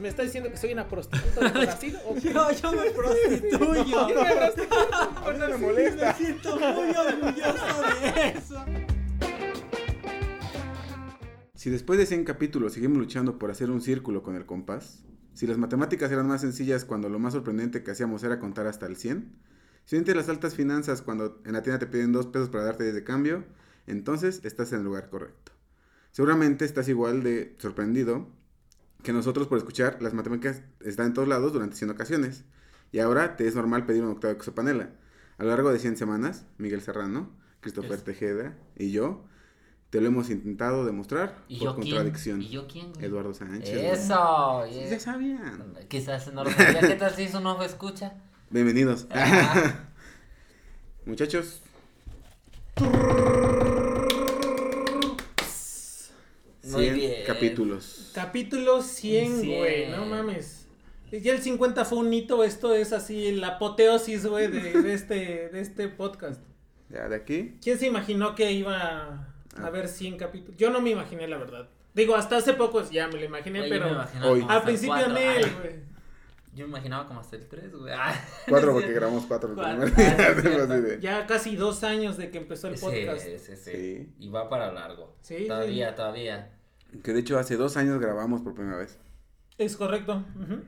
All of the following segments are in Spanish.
¿Me está diciendo que soy una prostituta de Brasil? ¿O qué? yo, yo me prostituyo. Yo me mí no me molesta. Me siento muy orgulloso de eso. Si después de 100 capítulos seguimos luchando por hacer un círculo con el compás, si las matemáticas eran más sencillas cuando lo más sorprendente que hacíamos era contar hasta el 100, si sientes las altas finanzas cuando en la tienda te piden 2 pesos para darte 10 de cambio, entonces estás en el lugar correcto. Seguramente estás igual de sorprendido que nosotros por escuchar las matemáticas están en todos lados durante 100 ocasiones. Y ahora te es normal pedir un octavo de Cosopanela. A lo largo de 100 semanas, Miguel Serrano, Christopher Es- Tejeda y yo te lo hemos intentado demostrar ¿Y por yo quién? contradicción. ¿Y yo quién? güey? Eduardo Sánchez. Eso. Sí, y- Ya sabían. Quizás no lo sabía. ¿Qué tal si eso no escucha? Bienvenidos. Muchachos, Muy 100 bien. Capítulos. Capítulo 100, Cien. güey. No mames. Ya el 50 fue un hito. Esto es así la apoteosis, güey, de, de este, de este podcast. Ya de aquí. ¿Quién se imaginó que iba a Ah. haber 100 capítulos? Yo no me imaginé, la verdad. Digo, hasta hace poco ya me lo imaginé, me pero imaginaba Hoy. al principio Ay, güey. Yo me imaginaba como hasta el 3, güey. Ah, Cuatro no porque grabamos cuatro el Cuatro. primer día. Ah, sí, Ya casi dos años de que empezó el Sí, podcast. sí, sí, Sí. Y va para largo. Sí, Todavía, todavía. Que de hecho hace dos años grabamos por primera vez. Es correcto. ujú.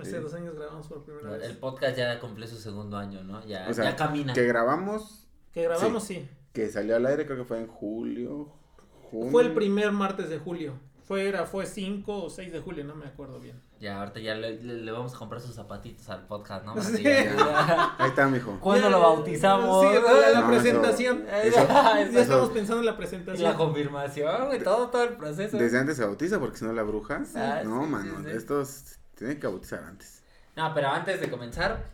Hace Sí. dos años grabamos por primera vez. El podcast ya cumplió su segundo año, ¿no? Ya, O sea, ya camina. que grabamos, Que grabamos, sí. que salió al aire, creo que fue en julio. junio. Fue el primer martes de julio. Fue, era, fue 5 o 6 de julio, no me acuerdo bien. Ya, ahorita ya le, le- le vamos a comprar sus zapatitos al podcast, ¿no? Sí. Ahí está, mijo. ¿Cuándo lo bautizamos? Sí, la, la No, presentación. eso- ya eso- estamos pensando en la Y presentación. la confirmación, güey, todo, todo el proceso. Desde antes se bautiza, porque si no la bruja. Ah, no, sí, mano, estos tienen que bautizar antes. No, pero antes de comenzar,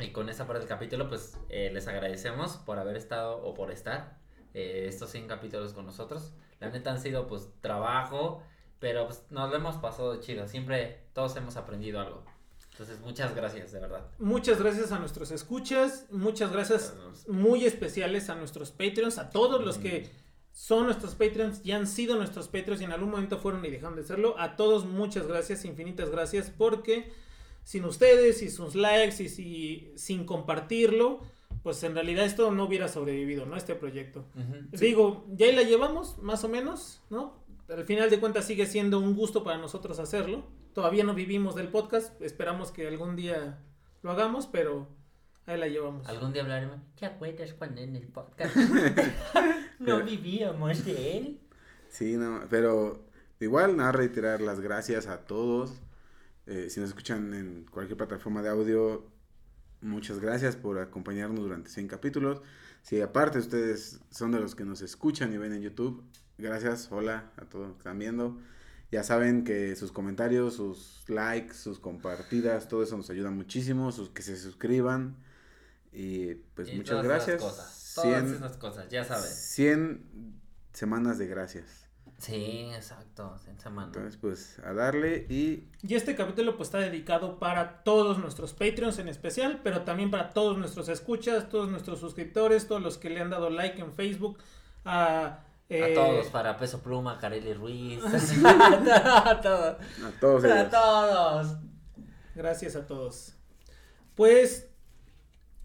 y con esta parte del capítulo, pues eh, les agradecemos por haber estado o por estar eh, estos 100 capítulos con nosotros. La neta han sido pues trabajo, pero pues nos lo hemos pasado chido. Siempre todos hemos aprendido algo. Entonces, muchas gracias, de verdad. Muchas gracias a nuestros escuchas, muchas gracias muy especiales a nuestros Patreons, a todos los que son nuestros Patreons y han sido nuestros Patreons y en algún momento fueron y dejaron de serlo. A todos muchas gracias, infinitas gracias, porque sin ustedes y sus likes y si, sin compartirlo, pues en realidad esto no hubiera sobrevivido, ¿no? Este proyecto. Ujú. Digo, ya ahí la llevamos, más o menos, ¿no? Al final de cuentas sigue siendo un gusto para nosotros hacerlo. Todavía no vivimos del podcast, esperamos que algún día lo hagamos, pero ahí la llevamos. Algún día hablaremos. ¿Te acuerdas cuando en el podcast no vivíamos de él? Sí, no, pero igual nada reiterar las gracias a todos. Eh, si nos escuchan en cualquier plataforma de audio, muchas gracias por acompañarnos durante 100 capítulos. Si aparte ustedes son de los que nos escuchan y ven en YouTube, gracias, hola a todos los que están viendo. Ya saben que sus comentarios, sus likes, sus compartidas, todo eso nos ayuda muchísimo, sus que se suscriban. Y pues Y muchas todas esas gracias. Cosas, todas 100 esas cosas, ya sabes. 100 semanas de gracias. Sí, exacto, en semana. Entonces, pues a darle y Y este capítulo pues está dedicado para todos nuestros Patreons en especial, pero también para todos nuestros escuchas, todos nuestros suscriptores, todos los que le han dado like en Facebook, a... eh, A todos, para Peso Pluma, Kareli Ruiz. a todos. a todos A ellos. todos. Gracias a todos. Pues,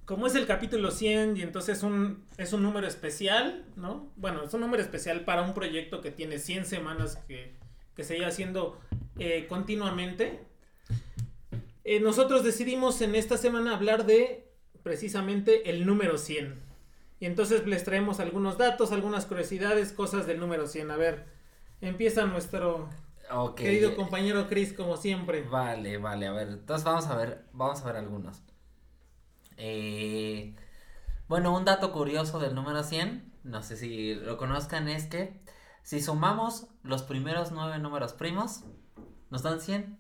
como es el capítulo 100 y entonces un, es un número especial, ¿no? Bueno, es un número especial para un proyecto que tiene 100 semanas que, que se lleva haciendo eh, continuamente. Eh, nosotros decidimos en esta semana hablar de precisamente el número 100. Y entonces les traemos algunos datos, algunas curiosidades, cosas del número 100. A ver, empieza nuestro querido compañero Chris, como siempre. Vale, vale, a ver. Entonces vamos a ver, vamos a ver algunos. Eh, bueno, un dato curioso del número 100, no sé si lo conozcan, es que si sumamos los primeros nueve números primos, nos dan 100.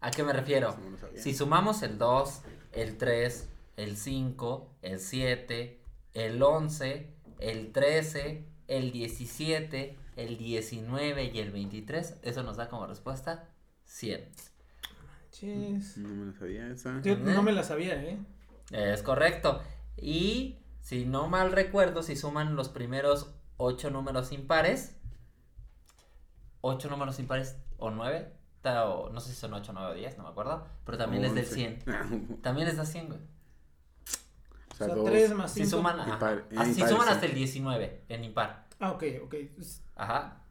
¿A qué me refiero? Si sumamos el 2, el 3, el 5, el 7, el 11, el 13, el 17, el 19 y el 23, eso nos da como respuesta 100. Chis. No me lo sabía esa. Yo no me la sabía, ¿eh? Es correcto. Y si no mal recuerdo, si suman los primeros 8 números impares, 8 números impares o 9, o no sé si son 8, 9 o 10, no me acuerdo, pero también les da el 100. También les da 100, güey. O sea, sea, dos. 3 más 5. Si suman, ajá. Impar- Ah, si suman sí. hasta el 19 en impar. Ah, ok, ok. Ajá.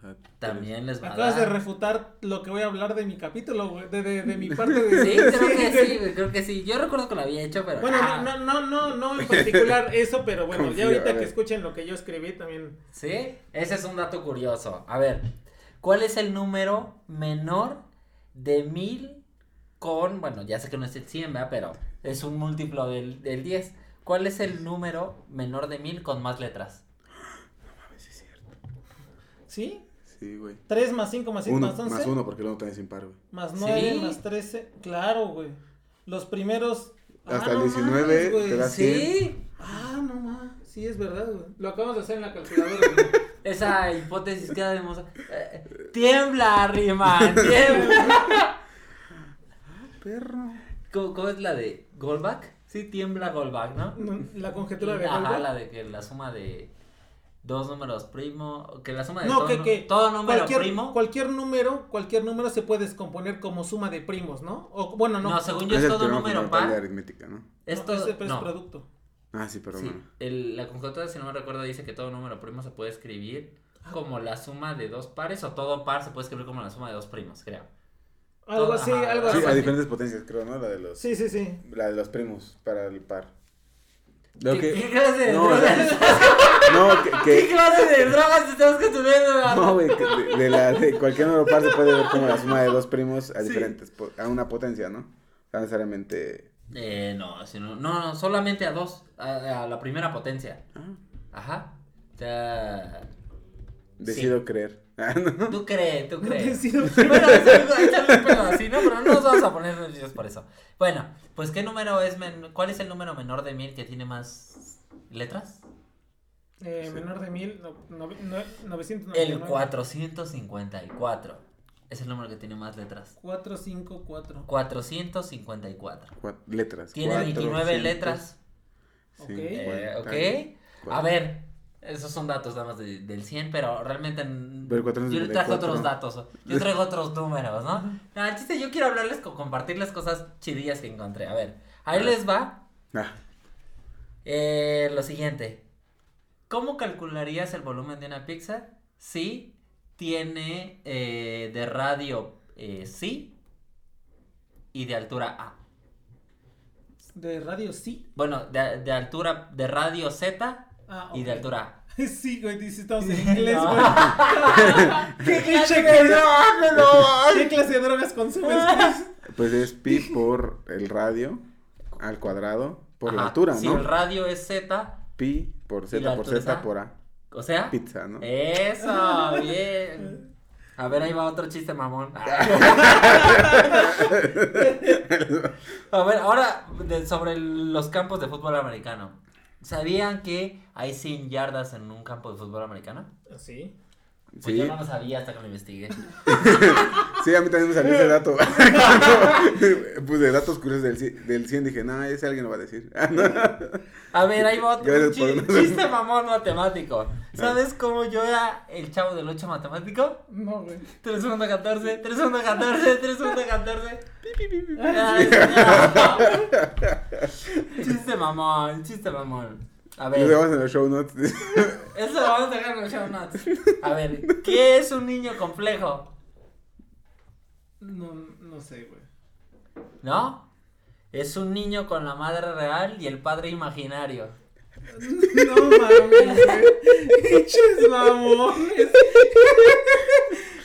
Sea, También les va a Acabas de refutar lo que voy a hablar de mi capítulo, güey, de, de, de mi parte de... Sí, creo que sí, creo que sí. Yo recuerdo que lo había hecho, pero. Bueno, ah, no, no, no, no en particular eso, pero bueno, Confío, ya ahorita que escuchen lo que yo escribí también. Sí, ese es un dato curioso. A ver, ¿cuál es el número menor de mil con, bueno, ya sé que no es el 100, ¿verdad? Pero es un múltiplo del, del 10. ¿Cuál es el número menor de mil con más letras? Ver si es cierto. ¿Sí? Sí, güey. 3 más 5 más 5 Uno, más 11. más uno, porque el uno también es impar, güey. Más 9 Sí. más 13. Claro, güey. Los primeros. Hasta Ah, el no 19 mames, güey. te da Sí, Ah, no más. Sí, es verdad, güey. Lo acabamos de hacer en la calculadora, güey. esa hipótesis queda demostrada. Eh, tiembla, Riemann, tiembla. Perro. ¿Cómo, cómo es la de Goldbach? Sí, tiembla Goldbach, ¿no? La conjetura de Ajá, la de que la suma de dos números primo, que la suma de No, todo, que, que todo número cualquier, primo. cualquier número, cualquier número se puede descomponer como suma de primos, ¿no? O bueno, no. No, según yo Es todo número fundamental de par. aritmética, ¿no? Es no, todo, ese, pero es no, producto. Ah, sí, pero sí, bueno. el- la conjetura, si no me recuerdo, dice que todo número primo se puede escribir Ah. como la suma de dos pares o todo par se puede escribir como la suma de dos primos, creo. Algo así, ajá, algo Sí, así. a diferentes potencias, creo, ¿no? La de los, Sí, sí, sí. la de los primos para el par. Lo ¿Qué, que- qué clase de no, drogas? No, que, ¿Qué que- clase de drogas estás consumiendo? No, güey, que de, de la de cualquier número par se puede ver como la suma de dos primos a Sí. diferentes, a una potencia, ¿no? No necesariamente. Eh, no, sino, no, no, solamente a dos, a, a la primera potencia. Ah, Ajá. O sea, decido creer. Ah, ¿no? tú crees, tú crees. Decido- Bueno, es algo, es algo pedo así, ¿no? Pero no nos vamos a poner nerviosos por eso. Bueno, pues ¿qué número es, men- cuál es el número menor de mil que tiene más letras? Eh, menor de mil, no, no, no, 999. El 454. Es el número que tiene más letras. 454. 454. Cuat- letras. Tiene Cuatro, 29 cientos, letras. Ok. Eh, ok. A ver, esos son datos nada más de- del 100, pero realmente Pero yo le traje 454. otros datos, yo traigo otros números, ¿no? No, el chiste, yo quiero hablarles, co- compartirles cosas chidillas que encontré. A ver, ahí les va Ah, eh, lo siguiente. ¿Cómo calcularías el volumen de una pizza si tiene eh, de radio eh, sí y de altura A? De radio sí. Bueno, de, de altura, de radio Z Ah, y de altura A. Sí, güey, dice, estamos en inglés, güey. ¿Qué clase de no, ¿Qué clase de drogas consumes, Chris? pues es pi por el radio al cuadrado por la altura, Si ¿no? el radio es Z, Pi por ¿Y la z por z por a. o sea, Pizza, ¿no? eso, bien. A ver, ahí va otro chiste mamón. A ver, ahora de- sobre los campos de fútbol americano. ¿Sabían que hay 100 yardas en un campo de fútbol americano? Sí. Pues Sí, yo no lo sabía hasta que lo investigué. sí, a mí también me salió ese dato. Cuando puse datos curiosos del, ci- del 100, dije, no, ese alguien lo va a decir. A ver, ahí va otro chiste mamón matemático. ¿Sabes cómo yo era el chavo del 8 matemático? No, güey. 3 1 14, 3 1 14, 3 1 14. Ah, Ay, no. Chiste mamón, chiste mamón. A Lo ver, dejamos en los show notes. eso lo vamos a dejar en los show notes. A ver, ¿qué es un niño complejo? No, no sé, güey. ¿No? Es un niño con la madre real y el padre imaginario. No mames, güey. Pinches mamones.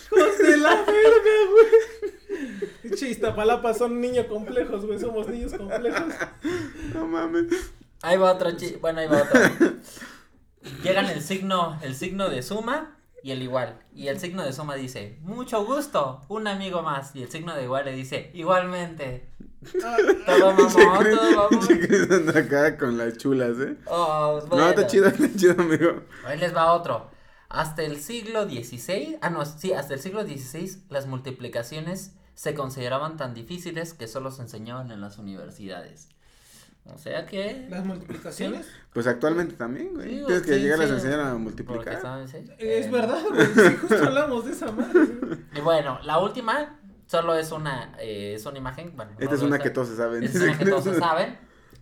Hijos de la verga, güey. Pinche Iztapalapa son niños complejos, güey. Somos niños complejos. no mames. Ahí va otro chi- bueno, ahí va otro. Llegan el signo, el signo de suma y el igual. Y el signo de suma dice, mucho gusto, un amigo más. Y el signo de igual le dice, igualmente. Todo mamón, todo mamón. Anda acá con las chulas, ¿eh? Oh, No, está chido, está chido, amigo. Ahí les va otro. Hasta el siglo XVI, ah no, sí, hasta el siglo XVI las multiplicaciones se consideraban tan difíciles que solo se enseñaban en las universidades. O sea que... Las multiplicaciones. Pues actualmente también, güey. Sí, Tienes que sí, llegar a enseñar a porque multiplicar. Es Eh, verdad, güey. Sí, justo hablamos de esa madre. Y bueno, la última solo es una, eh, es una imagen. Bueno, Esta no es una que todos se saben. Esta es una que todos se saben.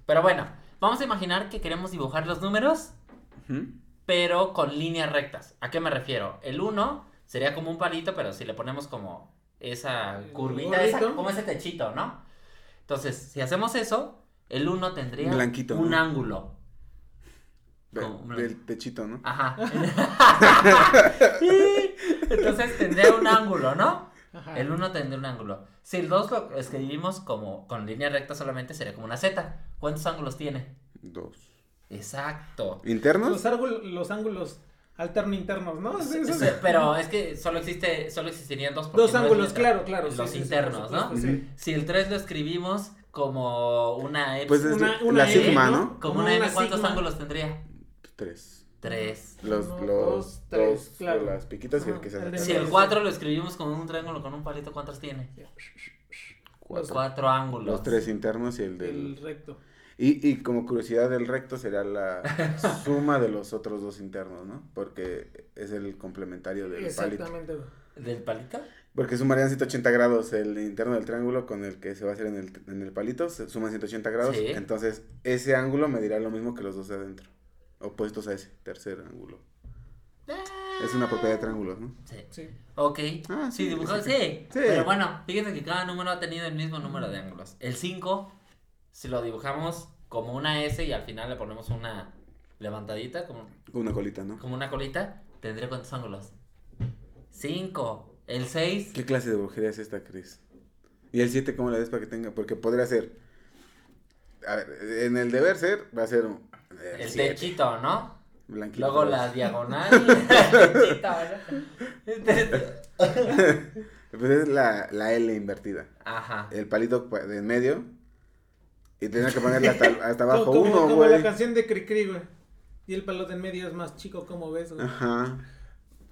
Pero bueno, vamos a imaginar que queremos dibujar los números, pero con líneas rectas. ¿A qué me refiero? El 1 sería como un palito, pero si le ponemos como esa curvita, esa- como ese techito, ¿no? Entonces, si hacemos eso, el 1 tendría Blanquito, un ¿no? ángulo. Como- Del techito, ¿no? Ajá. Entonces tendría un ángulo, ¿no? Ajá. El 1 tendría un ángulo. Si el 2 lo escribimos como con línea recta solamente, sería como una Z. ¿Cuántos ángulos tiene? Dos. Exacto. ¿Internos? Los, ángulos, los ángulos alterno internos, ¿no? Sí, sí, sí. Sí, Pero es que solo existe, solo existirían dos. Dos ángulos, claro, claro. sí, Los sí, sí, internos, ¿no? Si el 3 lo escribimos como una E, Pues es Una- la una E, ¿no? ¿no? como una M, una ¿cuántos sigma. ángulos tendría? Tres. 3. Los, Uno, los dos, tres, dos, claro. las piquitas y el Ajá, que se el de Si el 4 lo escribimos como un triángulo con un palito, ¿cuántos tiene? Cuatro. Cuatro ángulos. Los tres internos y el El del... recto. Y, y como curiosidad, el recto será la suma de los otros dos internos, ¿no? Porque es el complementario del palito. Exactamente. ¿Del palito? Porque sumarían 180 grados el interno del triángulo con el que se va a hacer en el, en el palito, se suman 180 grados, Sí. entonces ese ángulo medirá lo mismo que los dos de adentro, opuestos a ese tercer ángulo. Es una propiedad de triángulos, ¿no? Sí. Sí. Ok. Ah, sí, sí. sí. Sí. Pero bueno, fíjense que cada número ha tenido el mismo número de ángulos. El 5, si lo dibujamos como una S y al final le ponemos una levantadita, como, Una colita, ¿no? como una colita, tendría cuántos ángulos? 5. El 6. ¿Qué clase de brujería es esta, Cris? ¿Y el 7 cómo le des para que tenga? Porque podría ser, a ver, en el deber ser va a ser un- eh, El siete, techito, ¿no? blanquito. Luego la diagonal y el techito. Pues es la, la L invertida. Ajá. El palito pa- de en medio. Y tenía que ponerle hasta, hasta abajo como, uno, como güey. la canción de Cricri, güey. Y el palo de en medio es más chico, como ves, güey. Ajá.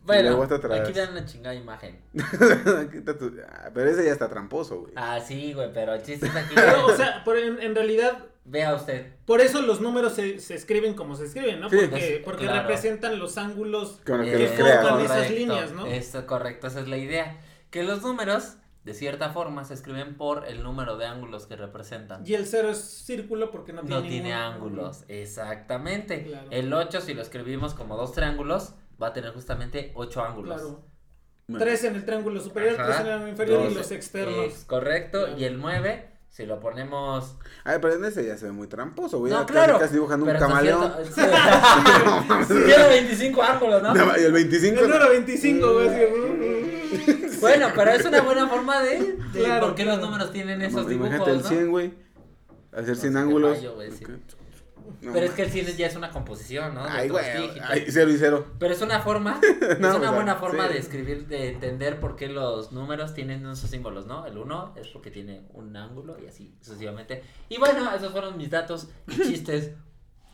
Bueno, aquí dan una chingada imagen. Tu- ah, Pero ese ya está tramposo, güey. Ah, sí, güey, pero el chiste es aquí. Pero, o sea, por en, en realidad, Vea usted. por eso los números se, se escriben como se escriben, ¿no? Sí. Porque, Es- porque claro. representan los ángulos. Con lo que Eh, los que ¿no? esas correcto, líneas, ¿no? Eso, correcto, esa es la idea. Que los números, de cierta forma, se escriben por el número de ángulos que representan. Y el cero es círculo porque no tiene No tiene ángulos, exactamente. Claro. El 8, si lo escribimos como dos triángulos, va a tener justamente 8 ángulos. Claro. Bueno, Tres en el triángulo superior, Ajá. tres en el inferior y Dos. los externos. Es correcto. Claro. Y el 9, si lo ponemos. Ay, pero en ese ya se ve muy tramposo, güey. no, Ya claro. Casi, casi dibujando un pero hasta camaleón. Sí, Tiene 25 ángulos, ¿no? No, y el 25. El número 25, güey. así, Bueno, pero es una buena forma de, de Claro, por qué claro. los números tienen No, esos dibujos, Imagínate el ¿no? 100, güey. Hacer 100 No, ángulos. fallo, güey, sí. No, Pero es que el 100 ya es una composición, ¿no? De Ay, güey. Ay, cero y cero. Pero es una forma, No, es una sea, buena forma sí. de escribir, de entender por qué los números tienen esos símbolos, ¿no? El 1 es porque tiene un ángulo y así sucesivamente. Y bueno, esos fueron mis datos y chistes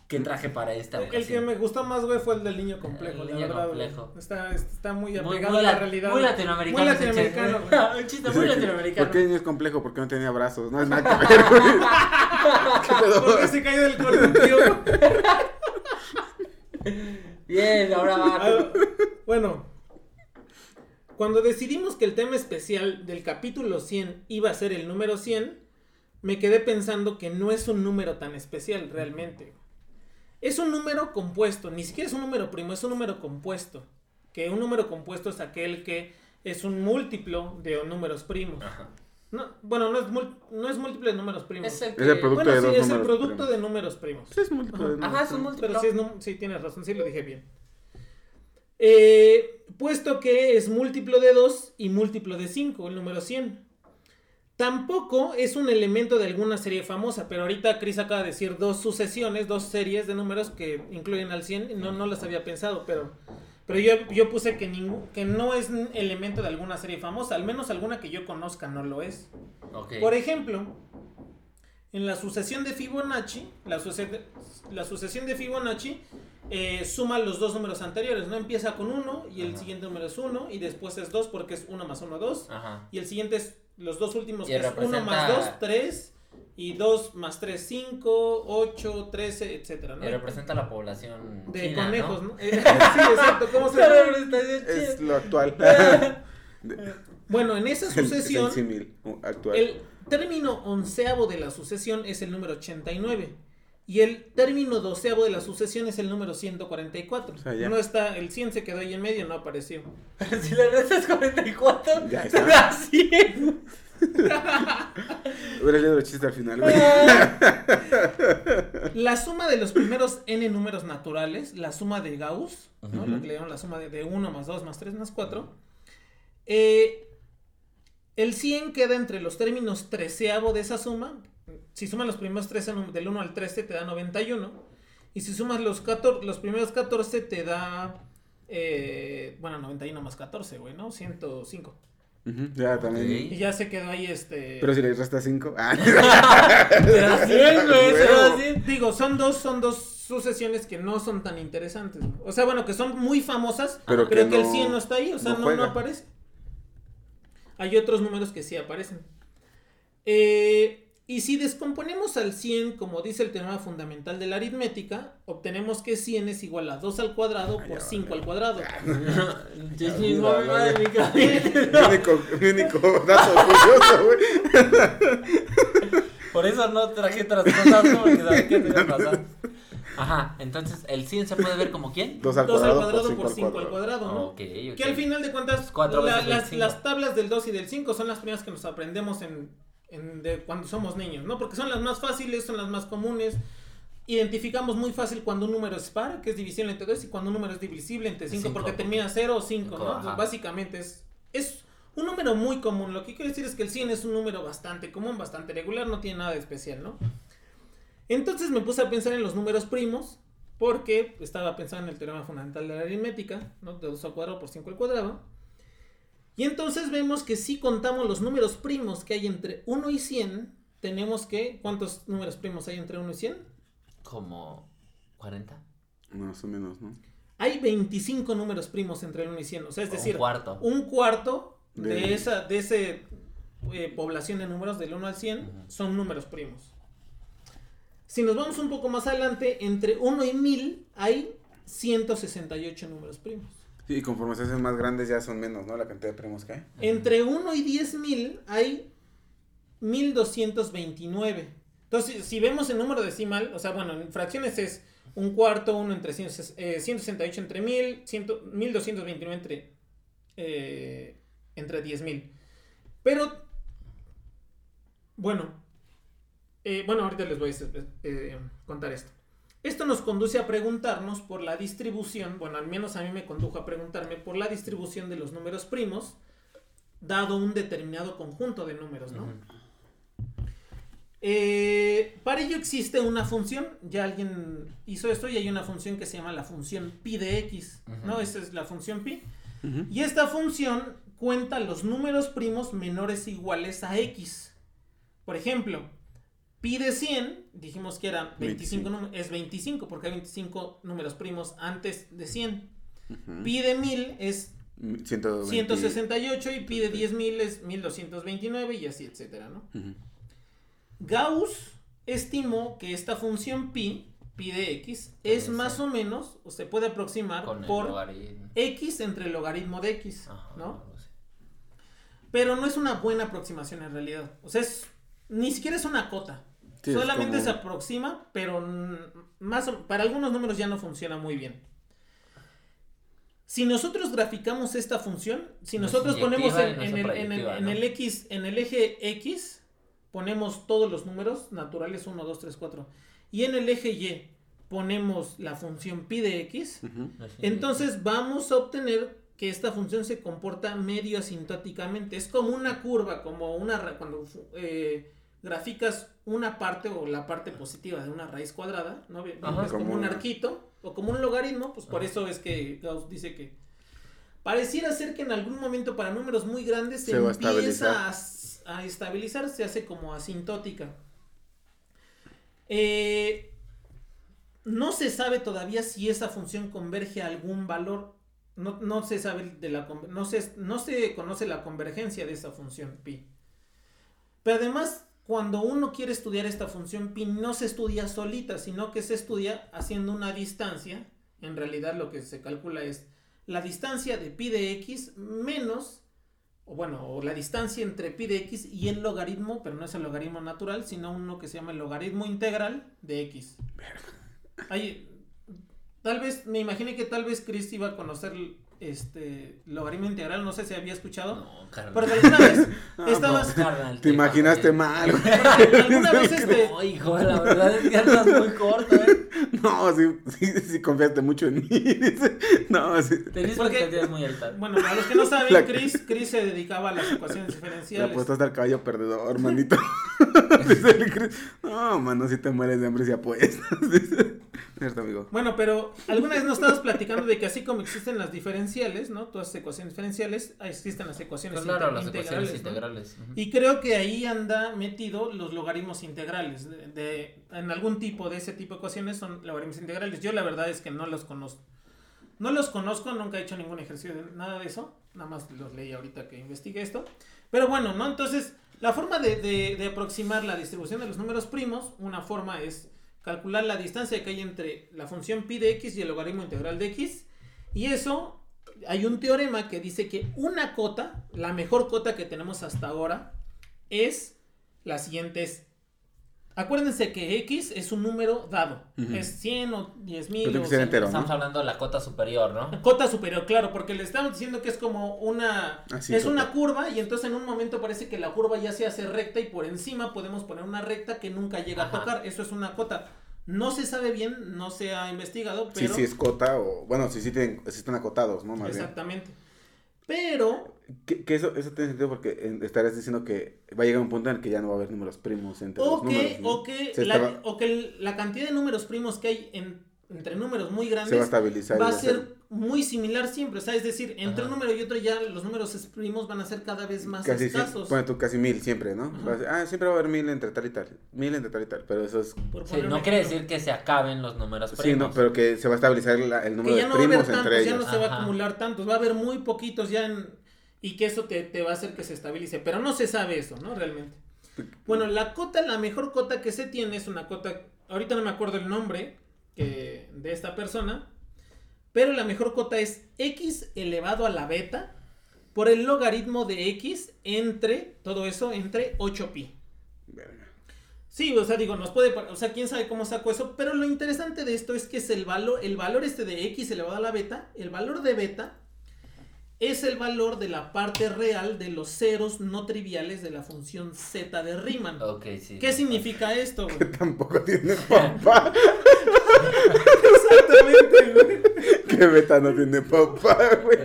que traje para esta El que ocasión. me gustó más, güey, fue el del niño complejo, El la niño verdad, güey. complejo. Está, está muy apegado muy a la la- realidad. muy latinoamericano. Muy latinoamericano, güey. Un chiste muy latinoamericano. ¿Por qué niño es complejo? Porque no tenía brazos. No es nada que ver, güey. ¿Qué pedo? Porque se cayó del columpio. Bien, ahora va. Ah, bueno, cuando decidimos que el tema especial del capítulo 100 iba a ser el número 100, me quedé pensando que no es un número tan especial realmente. Es un número compuesto, ni siquiera es un número primo, es un número compuesto. Que un número compuesto es aquel que es un múltiplo de números primos. Ajá. No, bueno, no es, mul- no es múltiplo de números primos. Es el, Es el producto bueno, de sí, dos es el números producto primos. de números primos. Sí, es múltiplo de Ajá, Ajá, es un múltiplo. Pero sí, es sí, tienes razón, sí lo dije bien. Eh, puesto que es múltiplo de 2 y múltiplo de 5, el número 100. Tampoco es un elemento de alguna serie famosa, pero ahorita Chris acaba de decir dos sucesiones, dos series de números que incluyen al 100, y no, no las había pensado, pero, Pero yo, yo puse que, ningún, que no es un elemento de alguna serie famosa, al menos alguna que yo conozca no lo es. Ok. Por ejemplo, en la sucesión de Fibonacci, la, suce- la sucesión de Fibonacci eh, suma los dos números anteriores, ¿no? Empieza con 1 y el Ajá. siguiente número es 1 y después es 2 porque es 1 más 1, 2. Ajá. Y el siguiente es los dos últimos, Y que es 1 representa- más 2, 3. Y 2 más 3, 5, 8, 13, etcétera, ¿no? Y representa la población De china, conejos, ¿no? ¿no? Sí, exacto. ¿Cómo se Es china. lo actual. Bueno, en esa el- sucesión, el uh, actual. el término onceavo de la sucesión es el número 89. Y el término doceavo de la sucesión es el número 144. O sea, no está, el 100 se quedó ahí en medio, no apareció. Pero si la neta es 44, Ya se está. da 100. Hubiera leído el chiste al final, güey. La suma de los primeros n números naturales, la suma de Gauss, ¿no? Ujú. lo que le llaman la suma de, de 1 más 2 más 3 más 4, eh, el 100 queda entre los términos treceavo de esa suma. Si sumas los primeros 13 num- del 1 al 13 te da 91. Y si sumas los, 14, los primeros 14 te da... eh, bueno, 91 más 14, güey, ¿no? 105. Ujú, Ya también. Y ya se quedó ahí este... Pero si le resta 5. Ah, Se da 100, güey, se da Huevo. 100. Digo, son dos, son dos sucesiones que no son tan interesantes. güey. O sea, bueno, que son muy famosas, Pero pero, que que, el no- 100 no está ahí, o sea, no no, no, aparece. Hay otros números que sí aparecen. Eh, y si descomponemos al 100, como dice el teorema fundamental de la aritmética, obtenemos que 100 es igual a 2 al cuadrado Ay, por ya 5 vale. al cuadrado. Yo chingo mi madre, mi mi cabeza. único, mi único dato curioso, güey. Por eso no traje otras cosas, ¿no? porque sabía que te iba a pasar. Ajá, entonces el 100 se puede ver como quién? 2 al 2 al cuadrado cuadrado por por 5 5 al cuadrado, ¿no? Ok, ok. Que al final de cuentas, la- las, las tablas del 2 y del 5 son las primeras que nos aprendemos en, en de cuando somos niños, ¿no? Porque son las más fáciles, son las más comunes. Identificamos muy fácil cuando un número es par, que es divisible entre 2, y cuando un número es divisible entre 5, Cinco. porque termina 0 o 5, Cinco, ¿no? Entonces, básicamente es, es un número muy común. Lo que quiero decir es que el 100 es un número bastante común, bastante regular, no tiene nada de especial, ¿no? Entonces me puse a pensar en los números primos, porque estaba pensando en el teorema fundamental de la aritmética, ¿no? De 2 al cuadrado por 5 al cuadrado. Y entonces vemos que si contamos los números primos que hay entre 1 y 100, tenemos que... ¿Cuántos números primos hay entre 1 y 100? Como 40. Más o menos, ¿no? Hay 25 números primos entre el 1 y 100. O sea, es Un decir, cuarto. un cuarto de, De- esa de ese eh, población de números del 1 al 100 Ujú. son números primos. Si nos vamos un poco más adelante, entre 1 y 1000 hay 168 números primos. Sí, y conforme se hacen más grandes ya son menos, ¿no? La cantidad de primos que hay. Entre 1 y 10.000 hay 1229. Entonces, si vemos el número decimal, o sea, bueno, en fracciones es un cuarto, uno entre 100, eh, 168 entre 1000, 100, 1229 entre, eh, entre 10.000. Pero, bueno, eh, bueno, ahorita les voy a eh, contar esto. Esto nos conduce a preguntarnos por la distribución, bueno, al menos a mí me condujo a preguntarme por la distribución de los números primos dado un determinado conjunto de números, ¿no? Eh, para ello existe una función, ya alguien hizo esto y hay una función que se llama la función pi de x, ¿no? Esa es la función pi. Y esta función cuenta los números primos menores o iguales a x. Por ejemplo, pi de 100, dijimos que era 25, 25. números, es 25 porque hay 25 números primos antes de 100. Ujú. Pi de 1000 es 120. 168 y pi de 10.000 es 1229 y así, etcétera, ¿no? Ujú. Gauss estimó que esta función pi, pi de x, es Sí. más o menos, o se puede aproximar Con por x entre el logaritmo de x, Ajá, ¿no? Pero no es una buena aproximación en realidad. O sea, es, ni siquiera es una cota. Sí, Solamente como- se aproxima, pero más o- para algunos números ya no funciona muy bien. Si nosotros graficamos esta función, si nosotros ponemos en, el, en el- en el x, en el eje x, ponemos todos los números naturales 1, 2, 3, 4. Y en el eje y ponemos la función pi de x. Entonces vamos a obtener que esta función se comporta medio asintóticamente. Es como una curva, como una cuando eh, graficas una parte o la parte positiva de una raíz cuadrada, ¿no? Es como, Como un arquito o como un logaritmo, pues por Ajá. eso es que Gauss dice que pareciera ser que en algún momento para números muy grandes se, Se va a empieza a, estabilizar, se hace como asintótica. Eh, no se sabe todavía si esa función converge a algún valor. No, no se sabe de la no se, no se conoce la convergencia de esa función pi. Pero además, cuando uno quiere estudiar esta función pi, no se estudia solita, sino que se estudia haciendo una distancia. En realidad lo que se calcula es la distancia de pi de x menos, o bueno, o la distancia entre pi de x y el logaritmo, pero no es el logaritmo natural, sino uno que se llama el logaritmo integral de x. Hay, tal vez, me imaginé que tal vez Chris iba a conocer este logaritmo integral, no sé si había escuchado. No, carnal. Porque alguna vez Ah, estabas, Carnal, Te imaginaste mal, güey. alguna vez este, No, hijo, la verdad es que andas muy corto, ¿eh? No, sí, sí, sí confiaste mucho en mí. dice. No, sí. Tenías Porque- muy altas. bueno, para los que no saben, La- Chris, Chris se dedicaba a las ecuaciones Le diferenciales. apostaste al caballo perdedor, manito. Dice el Chris. No, mano, si te mueres de hambre si apuestas. Dice. Cierto, amigo. Bueno, pero alguna vez nos estabas platicando de que así como existen las diferenciales, ¿no? Todas las ecuaciones diferenciales, existen las ecuaciones Claro, inte- las integrales. ecuaciones ¿no? integrales. Y creo que ahí anda metido los logaritmos integrales. De, de- en algún tipo de ese tipo de ecuaciones son logaritmos integrales. Yo la verdad es que no los conozco. No los conozco, nunca he hecho ningún ejercicio de nada de eso. Nada más los leí ahorita que investigué esto. Pero bueno, ¿no? Entonces, la forma de, de- de aproximar la distribución de los números primos, una forma es calcular la distancia que hay entre la función pi de x y el logaritmo integral de x. Y eso, hay un teorema que dice que una cota, la mejor cota que tenemos hasta ahora, es la siguiente. Es, acuérdense que x es un número dado. Es 100 o 10 mil. O que ser 100. entero, Estamos ¿no? hablando de la cota superior, ¿no? Cota superior, claro, porque le estamos diciendo que es como una... Así, es una curva y entonces en un momento parece que la curva ya se hace recta y por encima podemos poner una recta que nunca llega Ajá. a tocar. Eso es una cota. No se sabe bien, no se ha investigado, Sí, pero... sí es cota o... Bueno, sí, sí, tienen, sí están acotados, ¿no? Más bien. Pero Que, que eso, eso tiene sentido porque eh, estarías diciendo que va a llegar un punto en el que ya no va a haber números primos entre O los números. que, ¿no? o, que la, estaba- o que la cantidad de números primos que hay en- entre números muy Se va a grandes estabilizar. va a ser muy similar siempre. O sea, es decir, entre Ajá. un número y otro ya los números primos van a ser cada vez más Casi, escasos. pone tú casi mil siempre, ¿no? Ajá. Va a ser, ah, siempre va a haber mil entre tal y tal. Mil entre tal y tal. Pero eso es. por Sí, no quiere decir que se acaben los números primos. Sí, no, pero que se va a estabilizar la- el número que ya de no va a haber primos tantos, entre ya ellos. no se va a Ajá. acumular tantos, va a haber muy poquitos ya en, y que eso te, te va a hacer que se estabilice, pero no se sabe eso, ¿no? Realmente. Bueno, la cota, la mejor cota que se tiene es una cota, ahorita no me acuerdo el nombre que, de esta persona, pero la mejor cota es x elevado a la beta por el logaritmo de x entre, todo eso, entre 8pi. Verga. Sí, o sea, digo, nos puede, o sea, quién sabe cómo saco eso, pero lo interesante de esto es que es el valor, el valor este de x elevado a la beta, el valor de beta es el valor de la parte real de los ceros no triviales de la función z de Riemann. Ok, sí. ¿Qué significa esto? güey? Que tampoco tiene papá. Exactamente, güey. que beta no tiene papá, güey.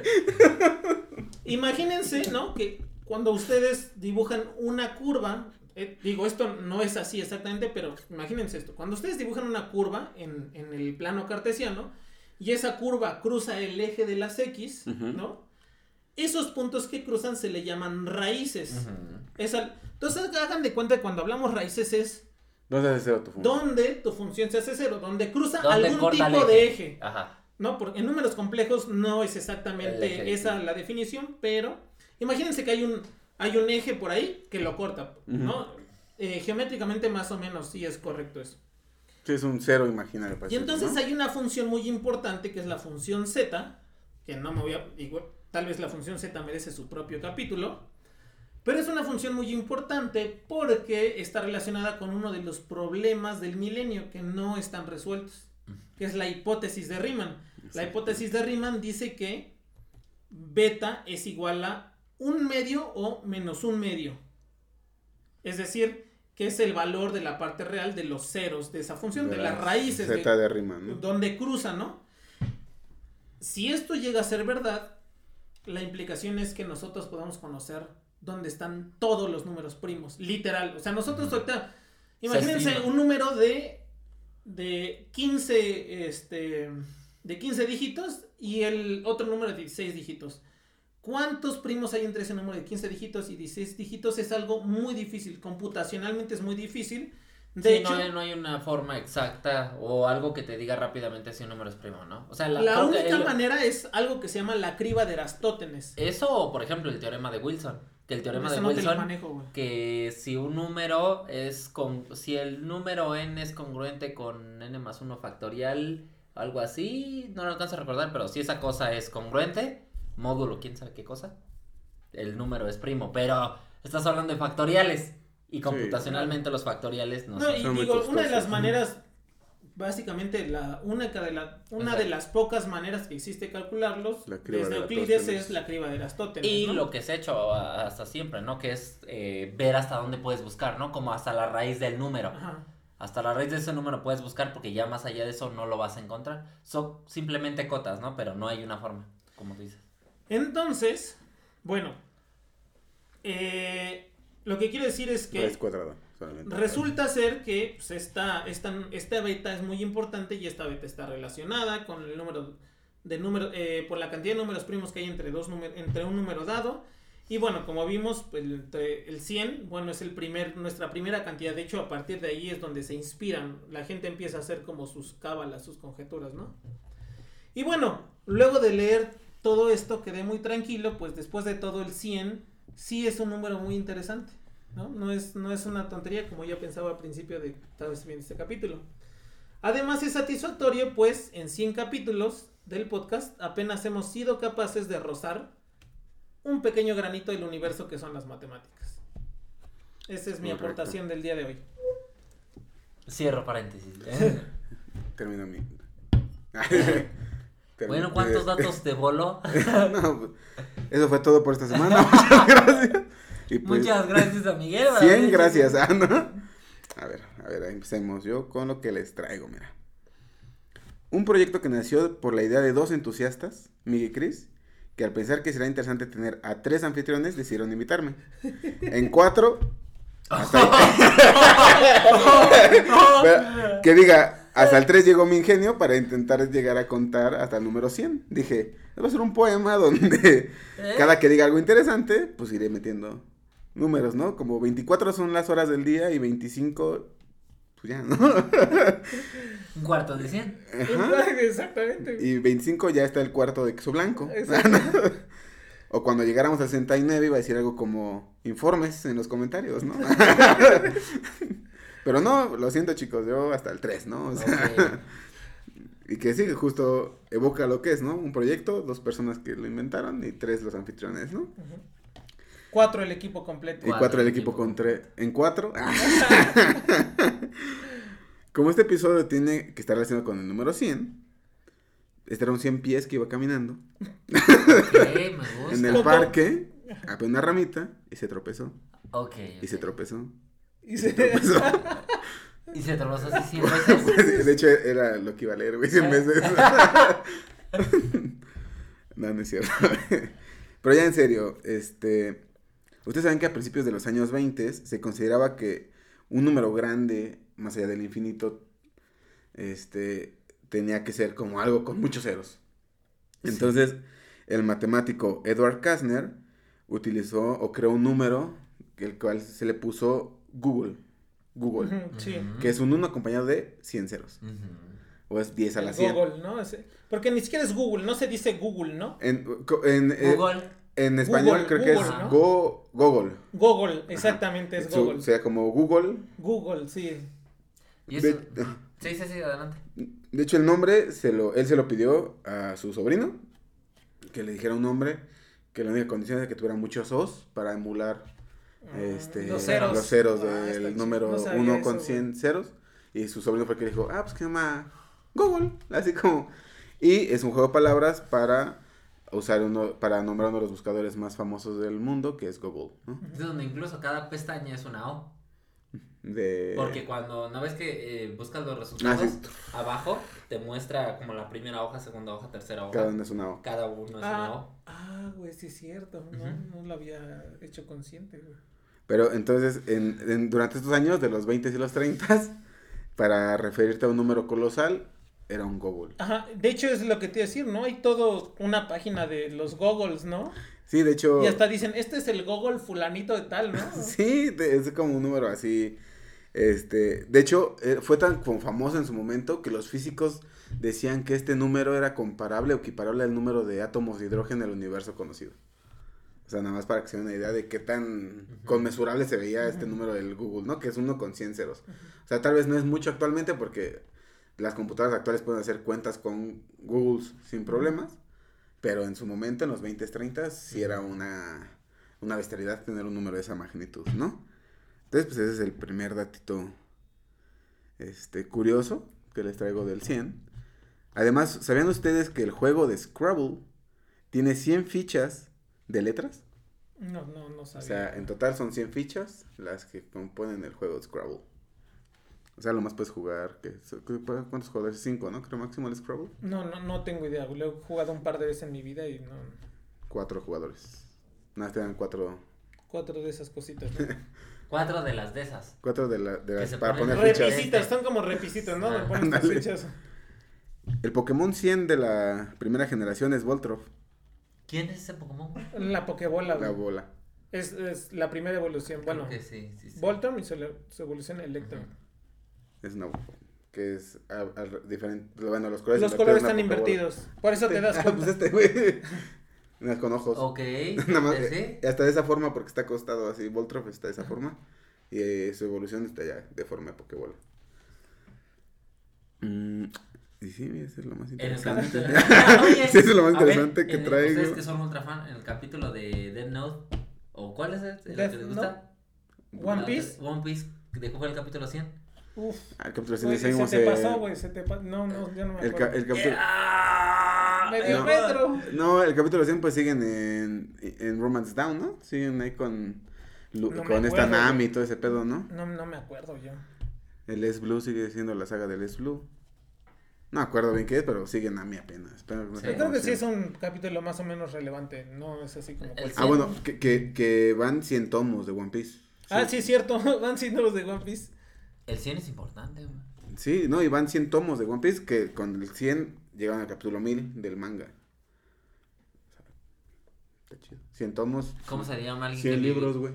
Imagínense, ¿no? Que cuando ustedes dibujan una curva, eh, digo, esto no es así exactamente, pero imagínense esto. Cuando ustedes dibujan una curva en, en el plano cartesiano y esa curva cruza el eje de las X. ¿no? Esos puntos que cruzan se le llaman raíces. Ujú. Es al- Entonces hagan de cuenta que cuando hablamos raíces es ¿Dónde hace cero tu función? donde tu función se hace cero, donde cruza ¿Dónde algún tipo de eje. Ajá. ¿no? Porque en números complejos no es exactamente eje, esa sí. la definición, pero imagínense que hay un, hay un eje por ahí que lo corta, ¿no? Eh, geométricamente más o menos sí es correcto eso. Sí, es un cero imaginario. para Y entonces ¿no? hay una función muy importante que es la función z, que no me voy a... igual, tal vez la función z merece su propio capítulo, pero es una función muy importante porque está relacionada con uno de los problemas del milenio que no están resueltos, que es la hipótesis de Riemann. La hipótesis de Riemann dice que beta es igual a un medio o menos un medio. Es decir, que es el valor de la parte real de los ceros de esa función, de, las raíces de, Z de Riemann, ¿no? donde cruza, ¿no? Si esto llega a ser verdad, la implicación es que nosotros podamos conocer donde están todos los números primos, literal. O sea, nosotros ahorita, Se imagínense un número de, de 15, este, de 15 dígitos y el otro número de 16 dígitos. ¿Cuántos primos hay entre ese número de 15 dígitos y 16 dígitos? Es algo muy difícil, computacionalmente es muy difícil. De Sí, hecho, no, hay, no hay una forma exacta o algo que te diga rápidamente si un número es primo, ¿no? O sea, la, única el- manera es algo que se llama la criba de Erastótenes. Eso o, por ejemplo, el teorema de Wilson. Que el teorema Eso de no te lo Wilson, manejo, que si un número es con... Si el número n es congruente con n más 1 factorial, algo así, no lo alcanzo a recordar, pero si esa cosa es congruente, módulo, quién sabe qué cosa, el número es primo, pero estás hablando de factoriales. Y computacionalmente los factoriales no, No, son- y Son muy digo, una de las maneras, básicamente la única de la, una Exacto. de las pocas maneras que existe calcularlos desde de Euclides es la criba de Erastótenes. Y ¿no? lo que se ha hecho a- hasta siempre, ¿no? Que es eh, ver hasta dónde puedes buscar, ¿no? Como hasta la raíz del número. Ajá. Hasta la raíz de ese número puedes buscar porque ya más allá de eso no lo vas a encontrar. Son simplemente cotas, ¿no? Pero no hay una forma, como tú dices. Entonces, bueno, eh, lo que quiero decir es que Raíz cuadrada, Resulta ser que pues, esta, esta, esta beta es muy importante y esta beta está relacionada con el número de número, eh, por la cantidad de números primos que hay entre, dos entre un número dado. Y bueno, como vimos, pues, el 100, bueno, es el primer, nuestra primera cantidad. De hecho, a partir de ahí es donde se inspiran. La gente empieza a hacer como sus cábalas, sus conjeturas, ¿no? Y bueno, luego de leer todo esto quedé muy tranquilo, pues después de todo el 100, sí es un número muy interesante. ¿No? No es, no es una tontería como yo pensaba al principio de estar viendo este capítulo. Además es satisfactorio, pues en 100 capítulos del podcast apenas hemos sido capaces de rozar un pequeño granito del universo que son las matemáticas. Esa es mi Correcto. aportación del día de hoy. Cierro paréntesis. ¿eh? Termino mi. bueno, ¿cuántos datos te voló? no, pues, eso fue todo por esta semana. Muchas gracias. Y pues, Muchas gracias a Miguel. 100 gracias, ah, ¿no? A ver, a ver, empecemos yo con lo que les traigo, mira. Un proyecto que nació por la idea de dos entusiastas, Miguel y Chris, que al pensar que será interesante tener a tres anfitriones, decidieron invitarme. En cuatro, hasta- Pero, que diga, hasta el 3 llegó mi ingenio para intentar llegar a contar hasta el número 100. Dije, va a ser un poema donde ¿Eh? cada que diga algo interesante, pues iré metiendo números, ¿no? Como 24 son las horas del día y 25, pues ya, ¿no? Un cuarto de 100. Ajá. Exactamente. Y 25 ya está el cuarto de queso blanco. Exacto. O cuando llegáramos al 69 iba a decir algo como informes en los comentarios, ¿no? Pero no, lo siento chicos, yo hasta el 3, ¿no? O sea. Y que sí, justo evoca lo que es, ¿no? Un proyecto, dos personas que lo inventaron y tres los anfitriones, ¿no? Ujú. Cuatro el equipo completo. Y Cuatro cuatro el equipo equipo. con tres. ¿En cuatro? Como este episodio tiene que estar relacionado con el número 100, este era un 100 pies que iba caminando Ok, me gusta. en el parque, abrió una ramita y se tropezó. Ok. Y se tropezó. Y Y se- se tropezó. Y se tropezó así 100 veces. De hecho, era lo que iba a leer, güey, 100 veces. no, no es cierto. Pero ya en serio, este... Ustedes saben que a principios de los años 20 se consideraba que un número grande, más allá del infinito, este, tenía que ser como algo con muchos ceros. Entonces, el matemático Edward Kastner utilizó o creó un número, el cual se le puso Google. Google. Sí. Que es un 1 acompañado de 100 ceros. O es 10 a la El 100. Google, ¿no? Porque ni siquiera es Google, no se dice Google, ¿no? En, eh, Google. En español Google, creo que es ¿no? Go, Google. Google, exactamente, es Google. O sea, como Google. Google, sí. Y De, eso... Sí, sí, sí, adelante. de hecho, el nombre, se lo, él se lo pidió a su sobrino. Que le dijera un nombre. Que la única condición es que tuviera muchos O's para emular este, Mm, los ceros. los ceros Ah, del número No sabía 1 eso, con güey. 100 ceros. Y su sobrino fue el que dijo, ah, pues que llama Google. Así como. Y es un juego de palabras para usar uno, para nombrar uno de los buscadores más famosos del mundo, que es Google, ¿no? Es donde incluso cada pestaña es una O. de... Porque cuando no ves que eh, buscas los resultados, Ah, sí. abajo te muestra como la primera hoja, segunda hoja, tercera hoja. Cada uno es una O. Cada uno es una hoja. Ah, güey, sí es cierto. No, no lo había hecho consciente, güey. Pero entonces, en, en- durante estos años, de los 20 y los 30, para referirte a un número colosal, era un Google. Ajá, de hecho es lo que te iba a decir, ¿no? Hay todo una página de los goggles, ¿no? Sí, de hecho... Y hasta dicen, este es el goggle fulanito de tal, ¿no? Sí, es como un número así. Este, de hecho, eh, fue tan famoso en su momento que los físicos decían que este número era comparable o equiparable al número de átomos de hidrógeno en el universo conocido. O sea, nada más para que se den una idea de qué tan Ujú. conmensurable se veía este número del Google, ¿no? Que es uno con 100 ceros. O sea, tal vez no es mucho actualmente porque las computadoras actuales pueden hacer cuentas con Google sin problemas, pero en su momento, en los 20s, 30s, sí era una, una bestialidad tener un número de esa magnitud, ¿no? Entonces, pues ese es el primer datito este, curioso que les traigo del 100. Además, ¿sabían ustedes que el juego de Scrabble tiene 100 fichas de letras? No, no, no O sabía. sea, en total son 100 fichas las que componen el juego de Scrabble. O sea, lo más puedes jugar, que ¿cuántos jugadores? 5, ¿no? Creo máximo el Scrabble. No, no, no tengo idea. Lo he jugado un par de veces en mi vida y no. 4 jugadores. Nada, te dan 4 Cuatro de esas cositas. ¿no? Cuatro de las de esas. cuatro de, la, de Que las se para poner fichas. repisitas, son como repisitos, ¿no? Ah, fichas. El Pokémon 100 de la primera generación es Voltroff, ¿Quién es ese Pokémon? La Pokebola, la güey. bola. Es, es la primera evolución. Bueno, que sí, sí, sí. Y su, su evolución Electro. Ujú. Es una que es a- a- diferente. Bueno, los colores, Los colores están invertidos. Por eso te das Ah, cuenta. pues este güey. Unas con ojos. Ok. Nada más, ¿sí? eh, hasta de esa forma porque está acostado así. Voltroff está de esa forma. Y eh, su evolución está ya de forma de Pokébola. Mm, y sí, eso es lo más En el interesante. capítulo. Oye, Sí, eso es lo más a ver, interesante que en el- traigo. Ustedes que son ultra fan, en el capítulo de Death Note, ¿o cuál es el, el que les gusta? One Piece. One Piece, ¿de cuál fue el capítulo 100? Uf. Ah, el 100 se te pasó, güey. Se te pasó. No, no, ya no me el, acuerdo. el capítulo. ¡Ah! Medio no. metro. No, el capítulo 100 pues siguen en, en Romance Down, ¿no? Siguen ahí con, Lu- No me con esta acuerdo, Nami y todo ese pedo, ¿no? No, no me acuerdo yo. El S Blue sigue siendo la saga del S Blue. No me acuerdo bien qué es, pero sigue Nami apenas. Espero que no Sí. creo que sí es 100. un capítulo más o menos relevante. No es así como. El cualquier- Ah, bueno, que, que, que van 100 tomos de One Piece. Ah, sí, es cierto. Van siendo los de One Piece. El 100 es importante, güey. Sí, no, y van 100 tomos de One Piece que con el 100 llegan al capítulo 1000 del manga. O sea, está chido. 100 tomos. ¿Cómo se le llama alguien 100 que libros, güey.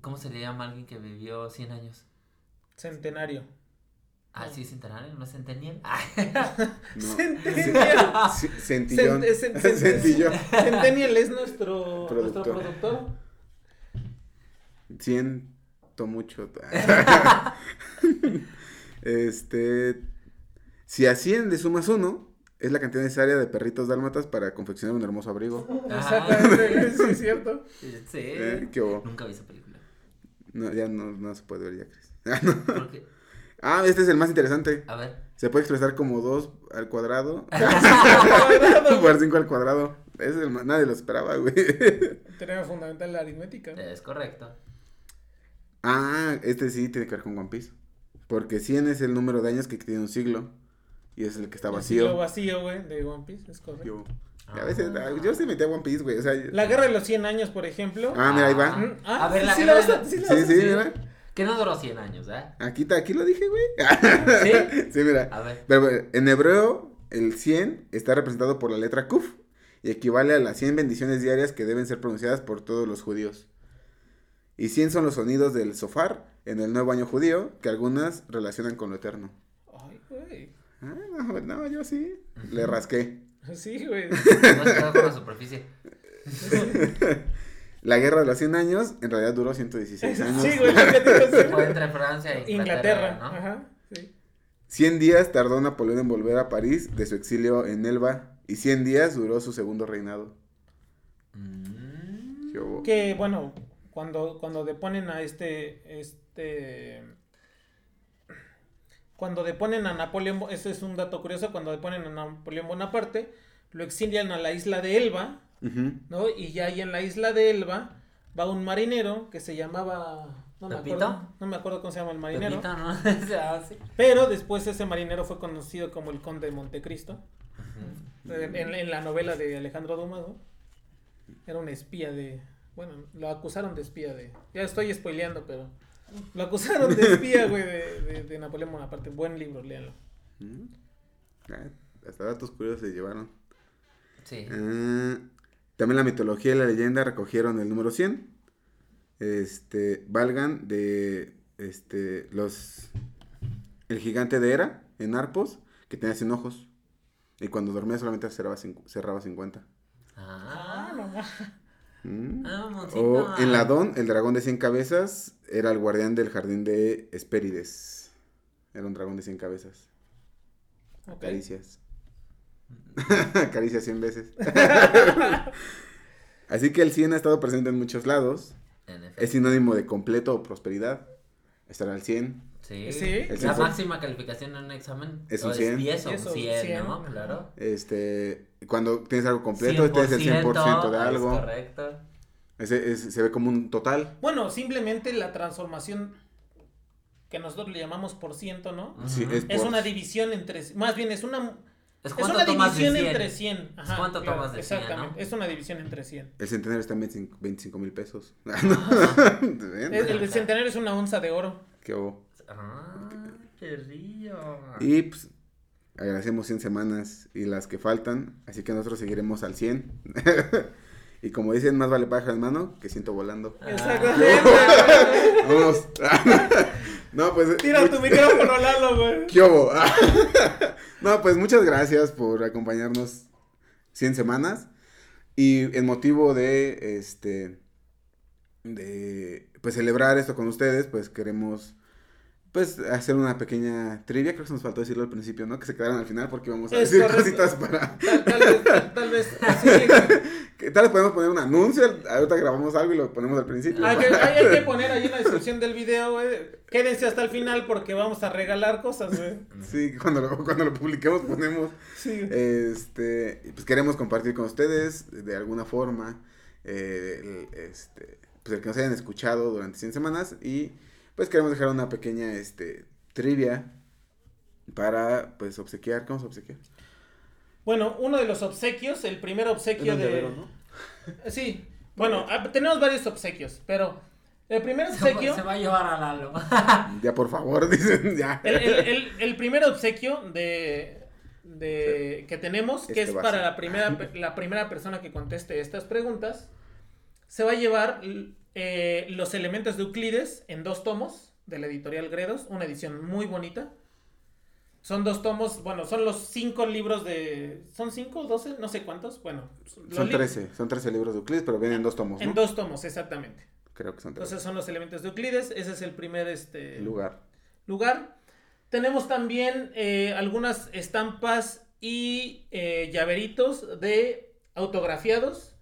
¿Cómo se le llama a alguien que vivió 100 años? Centenario. Ah, sí, centenario, no centenial. no. Centenial. Centillón. Centillón. Centennial es nuestro productor. nuestro productor. 100 mucho. este, si asciende sumas uno, es la cantidad necesaria de perritos dálmatas para confeccionar un hermoso abrigo. Ah. Sí, es cierto. Sí. Eh, Nunca vi esa película. Ya no, no se puede ver ya, Chris. Ah, ah, este es el más interesante. A ver. Se puede expresar como 2 al cuadrado. Por 5 al cuadrado. Es el más, nadie lo esperaba, güey. Tenemos fundamental la aritmética. Es correcto ah, este sí tiene que ver con One Piece. Porque 100 es el número de años que tiene un siglo. Y es el que está El vacío. siglo vacío, güey, de One Piece, es correcto. Yo, a veces, ah, yo sí metí a One Piece, güey. O sea, La guerra de los 100 años, por ejemplo. Ah, mira, ahí va. Mm, ah, A ver, la sí, guerra la de vas a- la- sí la Sí, mira. Que no duró 100 años, ¿eh? Aquí, está, aquí lo dije, güey. ¿Sí? sí, mira. A ver. Pero bueno, en hebreo, el 100 está representado por la letra Kuf y equivale a las 100 bendiciones diarias que deben ser pronunciadas por todos los judíos. Y 100 son los sonidos del sofar en el nuevo año judío que algunas relacionan con lo eterno. Ay, güey. Ah, no, no, yo sí. Le rasqué. Sí, güey. Con la superficie. La guerra de los 100 años en realidad duró 116 años. Sí, güey. Fue entre Francia e Inglaterra, Inglaterra, ¿no? ajá, sí. 100 días tardó Napoleón en volver a París de su exilio en Elba y 100 días duró su segundo reinado. Mm. Que, bueno, cuando, cuando deponen a este, este... Cuando deponen a Napoleón, ese es un dato curioso, cuando deponen a Napoleón Bonaparte, lo exilian a la isla de Elba. ¿no? Y ya ahí en la isla de Elba va un marinero que se llamaba No me, acuerdo, no me acuerdo cómo se llama el marinero. Pepito, ¿no? O sea, sí. Pero después ese marinero fue conocido como el conde de Montecristo. En, en la novela de Alejandro Dumas, ¿no? Era un espía de... Bueno, lo acusaron de espía de... Ya estoy spoileando, pero... Lo acusaron de espía, güey, de, de, de Napoleón Bonaparte. Buen libro, léanlo. Mm. Ah, hasta datos curiosos se llevaron. Sí. Ah, también la mitología y la leyenda recogieron el número 100. Este, valgan de este los el gigante de Hera en Arpos que tenía 100 ojos y cuando dormía solamente cerraba, cerraba 50. Ah, no, no. Mm. Ah. O en Ladón, el dragón de 100 cabezas era el guardián del jardín de Hespérides. Era un dragón de 100 cabezas. Caricias. Caricias 100 veces. Así que el 100 ha estado presente en muchos lados. En. Es sinónimo de completo o prosperidad. Estar al 100. Sí. Sí. La máxima calificación en un examen Es un 100. 10 o un Es un 100, 100, ¿no? ajá. Claro. Este, cuando tienes algo completo, tienes el 100% de es algo. correcto. Ese es- se ve como un total. Bueno, simplemente la transformación que nosotros le llamamos por ciento, ¿no? Sí, es Es por- una división entre... Más bien, es una... Es Es una de división 100. entre 100. Ajá, cuánto claro, tomas de 100, Exactamente. ¿no? Es una división entre 100. El centenario está en 25 25 mil pesos. ¿Ven? El, el centenario es una onza de oro. Qué bobo. Ah, qué río. Y pues agradecemos 100 semanas y las que faltan, así que nosotros seguiremos al 100. y como dicen, más vale pájaro en mano que ciento volando. Ah. Exactamente. Vamos. No, pues Tira tu micrófono, Lalo, güey. ¿Qué hubo? no, pues muchas gracias por acompañarnos 100 semanas. Y en motivo de este de pues celebrar esto con ustedes, pues queremos pues hacer una pequeña trivia, creo que nos faltó decirlo al principio, ¿no? Que se quedaron al final porque vamos a Es decir correcto. cositas para Tal, tal vez, tal, tal vez. sí. que tal vez podemos poner un anuncio, ahorita grabamos algo y lo ponemos al principio. Hay que, hay, hay que poner ahí en la descripción del video, güey. Quédense hasta el final porque vamos a regalar cosas, güey. Sí, cuando lo, cuando lo publiquemos ponemos Sí. Este, pues queremos compartir con ustedes de alguna forma eh, el, este, pues el que nos hayan escuchado durante 100 semanas y pues queremos dejar una pequeña este, trivia para pues obsequiar, ¿cómo se obsequiar? Bueno, uno de los obsequios, el primer obsequio de... llavero, ¿no? Sí, bueno, ah, tenemos varios obsequios, pero el primer Se, obsequio... se va a llevar a Lalo. Ya por favor, dicen, ya. El, el- el- el primer obsequio de, de que tenemos, que Este es para ser. la primera, la primera persona que conteste estas preguntas, se va a llevar eh, los elementos de Euclides en dos tomos de la editorial Gredos, una edición muy bonita. Son dos tomos, bueno, son los cinco libros de... ¿Son cinco o doce? No sé cuántos. Bueno, Son 13, son 13 libros de Euclides, pero vienen en dos tomos, ¿no? En dos tomos, exactamente. Creo que son 13. Entonces son los elementos de Euclides. Ese es el primer este, lugar. lugar. Tenemos también eh, algunas estampas y eh, llaveritos de autografiados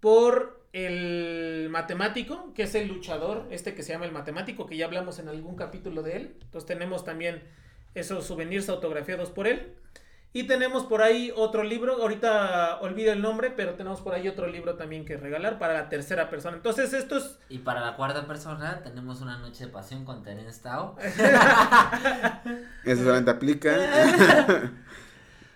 por el matemático, que es el luchador, este que se llama el matemático, que ya hablamos en algún capítulo de él. Entonces tenemos también esos souvenirs autografiados por él. Y tenemos por ahí otro libro, ahorita olvido el nombre, pero tenemos por ahí otro libro también que regalar para la tercera persona. Entonces estos Y para la cuarta persona tenemos una noche de pasión con Terence Tao. Eso solamente aplica.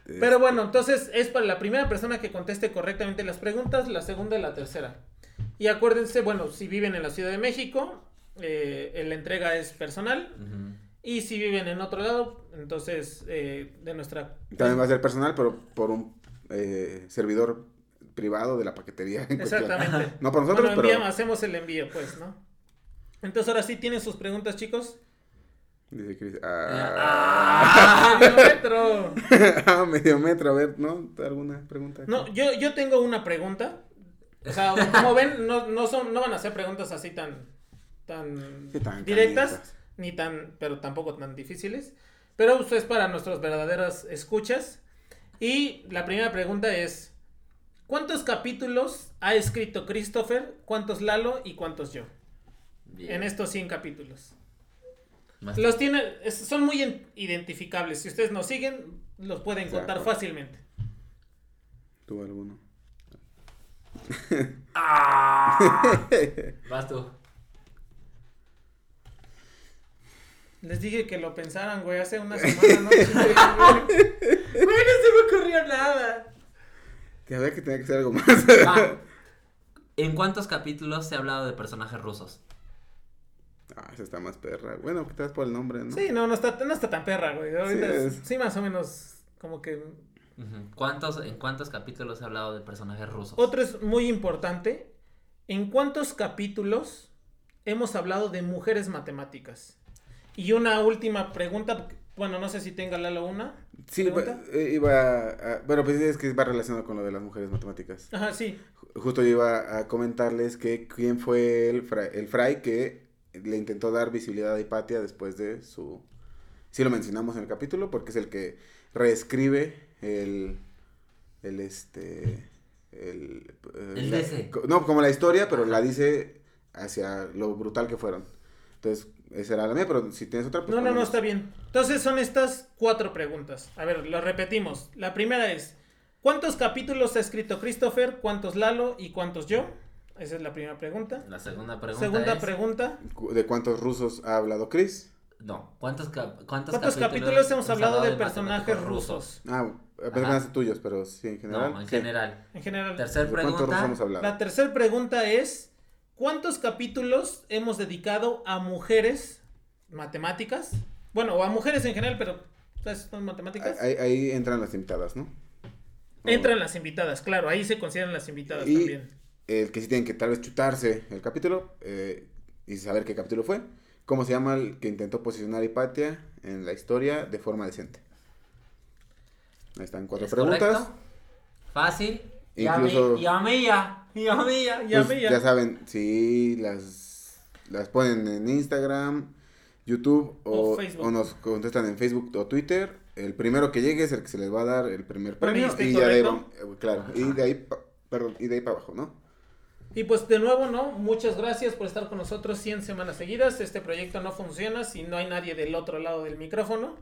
Pero bueno, entonces es para la primera persona que conteste correctamente las preguntas, la segunda y la tercera. Y acuérdense, bueno, si viven en la Ciudad de México, eh, la entrega es personal. Y si viven en otro lado, entonces eh, de nuestra... También va a ser personal, pero por un eh, servidor privado de la paquetería. en. Exactamente. No para nosotros, Bueno, pero... enviamos- hacemos el envío, pues, ¿no? Entonces ahora sí tienen sus preguntas, chicos. Dice Chris, Ah. ah, ¡Medio metro! ah, medio metro, a ver, ¿no? ¿Alguna pregunta? No, yo, yo tengo una pregunta. O sea, como ven, no, no, son, no van a ser preguntas así tan, tan, Sí, tan directas, ni tan, pero tampoco tan difíciles. Pero esto es para nuestros verdaderos escuchas. Y la primera pregunta es, ¿cuántos capítulos ha escrito Christopher? ¿Cuántos Lalo y cuántos yo? Bien. En estos 100 capítulos. Más- Los tiene, es- son muy en- identificables. Si ustedes nos siguen, los pueden Exacto. contar fácilmente. ¿Tú alguno? ¡Ah! Vas tú. Les dije que lo pensaran, güey, hace una semana, ¿no? Güey, no se me ocurrió nada. Que había que tener que hacer algo más. Ah, ¿En cuántos capítulos se ha hablado de personajes rusos? Ah, esa está más perra. Bueno, que te das por el nombre, ¿no? Sí, no, no está, no está tan perra, güey. Ahorita Sí, es- es- sí, más o menos, como que... ¿Cuántos, ¿En cuántos capítulos ha hablado de personajes rusos? Otro es muy importante. ¿En cuántos capítulos hemos hablado de mujeres matemáticas? Y una última pregunta, bueno, no sé si tenga Lalo una. Sí, ¿Pregunta? va- eh, iba a, bueno, pues es que va relacionado con lo de las mujeres matemáticas. Ajá, sí. Ju- Justo yo iba a comentarles que quién fue el fray, el fray que le intentó dar visibilidad a Hipatia después de su... Sí lo mencionamos en el capítulo porque es el que reescribe el... El este... El, eh, El la- DC. co- no, como la historia, pero la dice hacia lo brutal que fueron. Entonces, esa era la mía, pero si tienes otra... pues No, no, no, está bien. Entonces son estas cuatro preguntas. A ver, lo repetimos. La primera es, ¿cuántos capítulos ha escrito Christopher? ¿Cuántos Lalo? ¿Y cuántos yo? Esa es la primera pregunta. La segunda pregunta Segunda es... pregunta. ¿De cuántos rusos ha hablado Chris? No, ¿cuántos, cap- cuántos, ¿Cuántos capítulos hemos hablado de personajes rusos? Ah, apenas tuyos, pero sí, en general. No, en sí. general. En general. Tercer ¿De cuántos rusos pregunta. hemos hablado? La tercera pregunta es, ¿cuántos capítulos hemos dedicado a mujeres matemáticas? Bueno, o a mujeres en general, pero ¿sabes? son matemáticas. Ahí, ahí entran las invitadas, ¿no? Entran las invitadas, claro, ahí se consideran las invitadas Y- también. El que sí tienen que tal vez chutarse el capítulo eh, y saber qué capítulo fue. ¿Cómo se llama el que intentó posicionar a Hipatia en la historia de forma decente? Ahí están cuatro ¿Es preguntas. correcto? Fácil. Y a Incluso- mí- Y a mí ya. Y a mí ya. Ya Pues, ya saben, si las, las ponen en Instagram, YouTube O o, nos contestan en Facebook o Twitter, el primero que llegue es el que se les va a dar el primer premio. ¿está Y ya de claro, y de ahí, pa- perdón, y de ahí para abajo, ¿no? Y pues de nuevo, ¿no? Muchas gracias por estar con nosotros 100 semanas seguidas. Este proyecto no funciona si no hay nadie del otro lado del micrófono.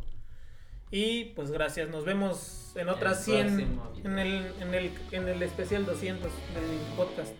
Y pues gracias, nos vemos en otras El 100 próximo video. en el, en el, en el especial 200 del podcast.